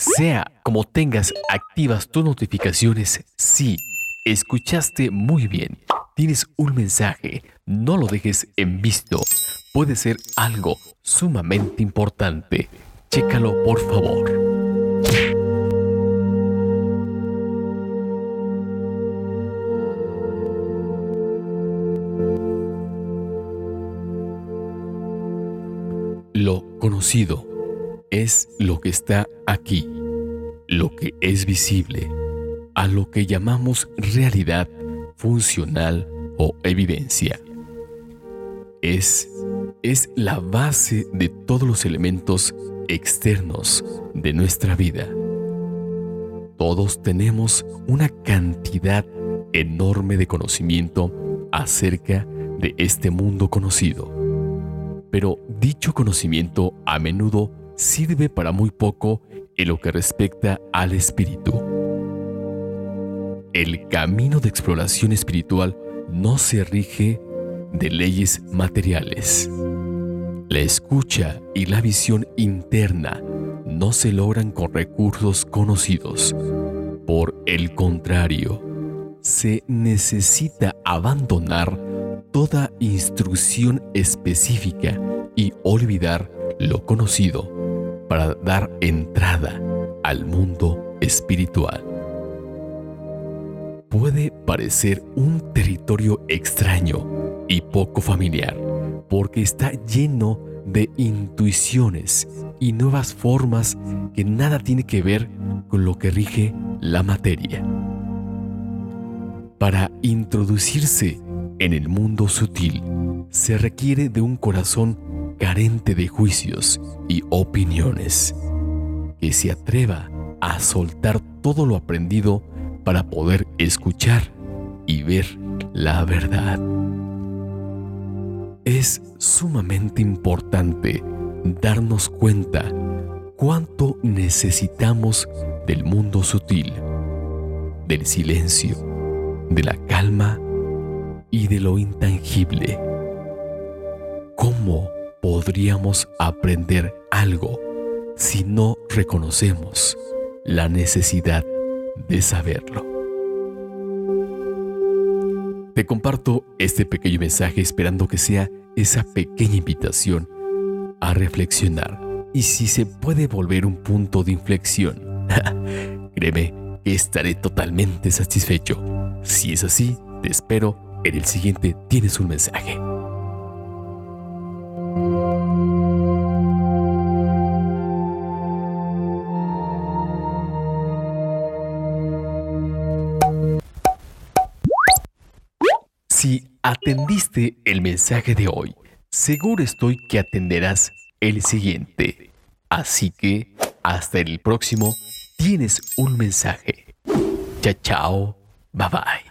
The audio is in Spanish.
Sea como tengas activas tus notificaciones, sí, escuchaste muy bien. Tienes un mensaje, no lo dejes en visto. Puede ser algo sumamente importante. Chécalo por favor. Lo conocido es lo que está aquí, lo que es visible, a lo que llamamos realidad funcional o evidencia. Es, es la base de todos los elementos externos de nuestra vida. Todos tenemos una cantidad enorme de conocimiento acerca de este mundo conocido. Pero dicho conocimiento a menudo sirve para muy poco en lo que respecta al espíritu. El camino de exploración espiritual no se rige de leyes materiales. La escucha y la visión interna no se logran con recursos conocidos. Por el contrario, se necesita abandonar toda instrucción específica y olvidar lo conocido para dar entrada al mundo espiritual. Puede parecer un territorio extraño y poco familiar porque está lleno de intuiciones y nuevas formas que nada tiene que ver con lo que rige la materia. Para introducirse en el mundo sutil se requiere de un corazón carente de juicios y opiniones, que se atreva a soltar todo lo aprendido para poder escuchar y ver la verdad. Es sumamente importante darnos cuenta cuánto necesitamos del mundo sutil, del silencio, de la calma y de lo intangible. ¿Cómo podríamos aprender algo si no reconocemos la necesidad de saberlo. Te comparto este pequeño mensaje esperando que sea esa pequeña invitación a reflexionar y si se puede volver un punto de inflexión. Créeme que estaré totalmente satisfecho. Si es así, te espero en el siguiente Tienes un mensaje. Si atendiste el mensaje de hoy, seguro estoy que atenderás el siguiente. Así que, hasta el próximo, tienes un mensaje. Chao, chao, bye bye.